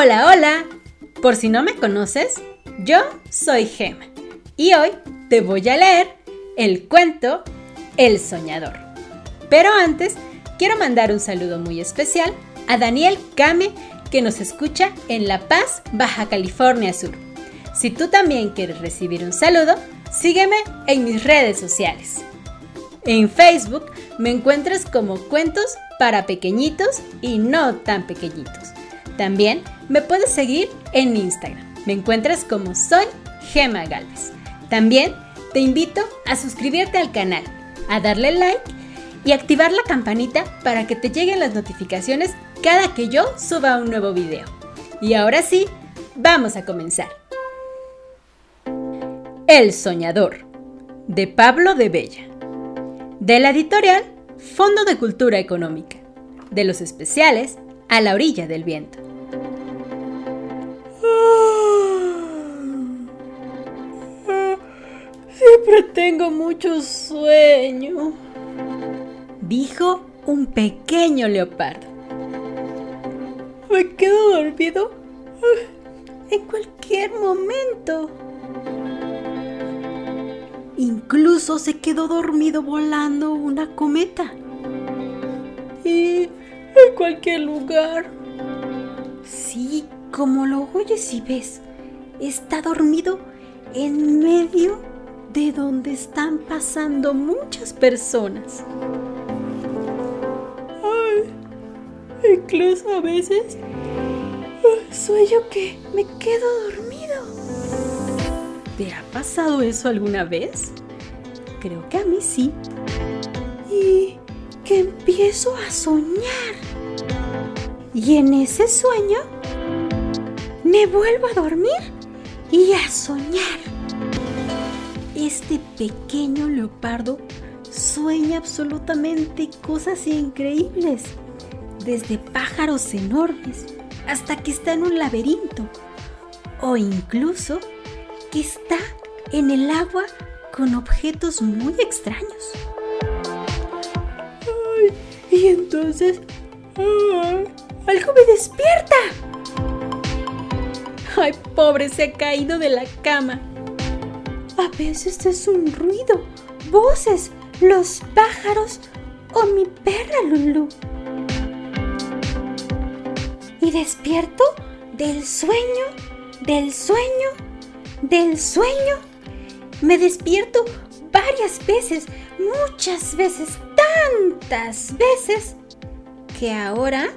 Hola, hola. Por si no me conoces, yo soy Gema y hoy te voy a leer el cuento El Soñador. Pero antes, quiero mandar un saludo muy especial a Daniel Kame que nos escucha en La Paz, Baja California Sur. Si tú también quieres recibir un saludo, sígueme en mis redes sociales. En Facebook me encuentras como Cuentos para Pequeñitos y No tan Pequeñitos. También me puedes seguir en Instagram. Me encuentras como Soy Gema Galvez. También te invito a suscribirte al canal, a darle like y activar la campanita para que te lleguen las notificaciones cada que yo suba un nuevo video. Y ahora sí, vamos a comenzar. El Soñador, de Pablo de Bella. De la editorial Fondo de Cultura Económica. De los especiales A la orilla del viento. Siempre tengo mucho sueño, dijo un pequeño leopardo. Me quedo dormido en cualquier momento. Incluso se quedó dormido volando una cometa. Y en cualquier lugar. Sí, como lo oyes y ves, está dormido en medio de donde están pasando muchas personas. Ay, incluso a veces sueño que me quedo dormido. ¿Te ha pasado eso alguna vez? Creo que a mí sí. Empiezo a soñar. Y en ese sueño me vuelvo a dormir y a soñar. Este pequeño leopardo sueña absolutamente cosas increíbles, desde pájaros enormes hasta que está en un laberinto o incluso que está en el agua con objetos muy extraños. Entonces... ¡Algo me despierta! ¡Ay, pobre! Se ha caído de la cama. A veces es un ruido, voces, los pájaros o mi perra Lulu. Y despierto del sueño, del sueño del sueño. Me despierto varias veces, muchas veces, tantas veces, que ahora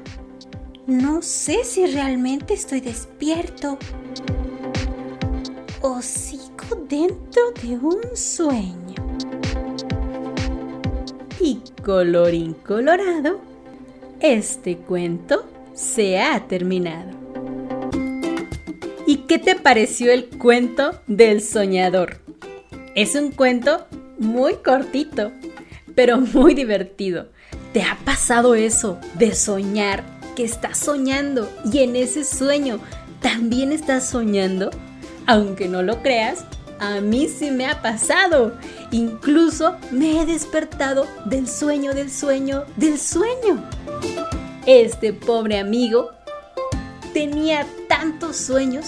no sé si realmente estoy despierto o sigo dentro de un sueño. Y colorín colorado, este cuento se ha terminado. ¿Y qué te pareció el cuento del soñador? Es un cuento muy cortito, pero muy divertido. ¿Te ha pasado eso de soñar que estás soñando y en ese sueño también estás soñando? Aunque no lo creas, a mí sí me ha pasado. Incluso me he despertado del sueño, del sueño, del sueño. Este pobre amigo tenía tantos sueños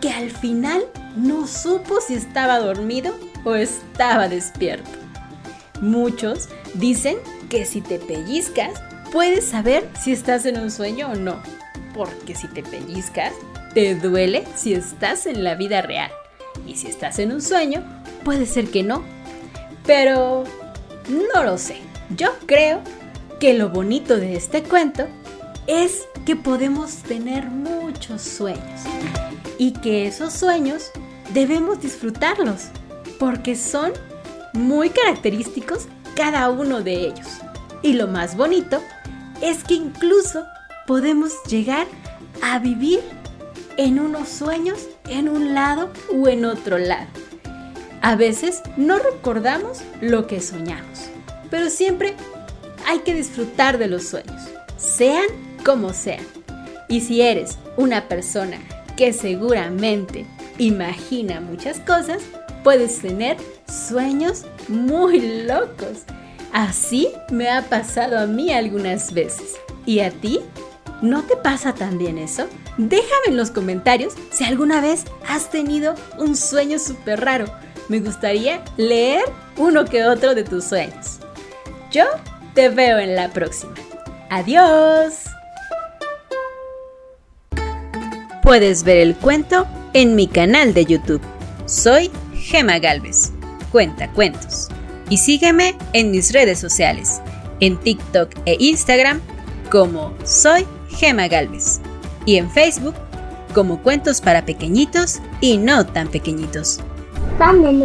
que al final no supo si estaba dormido o estaba despierto. Muchos dicen que si te pellizcas puedes saber si estás en un sueño o no, porque si te pellizcas te duele si estás en la vida real. Y si estás en un sueño puede ser que no, pero no lo sé. Yo creo que lo bonito de este cuento es que podemos tener muchos sueños y que esos sueños debemos disfrutarlos porque son muy característicos cada uno de ellos. Y lo más bonito es que incluso podemos llegar a vivir en unos sueños en un lado o en otro lado. A veces no recordamos lo que soñamos, pero siempre hay que disfrutar de los sueños, sean como sea. Y si eres una persona que seguramente imagina muchas cosas, puedes tener sueños muy locos. Así me ha pasado a mí algunas veces. ¿Y a ti? ¿No te pasa también eso? Déjame en los comentarios si alguna vez has tenido un sueño súper raro. Me gustaría leer uno que otro de tus sueños. Yo te veo en la próxima. Adiós. Puedes ver el cuento en mi canal de YouTube. Soy Gema Galvez. Cuenta cuentos. Y sígueme en mis redes sociales, en TikTok e Instagram como Soy Gema Galvez y en Facebook como Cuentos para Pequeñitos y No tan Pequeñitos. También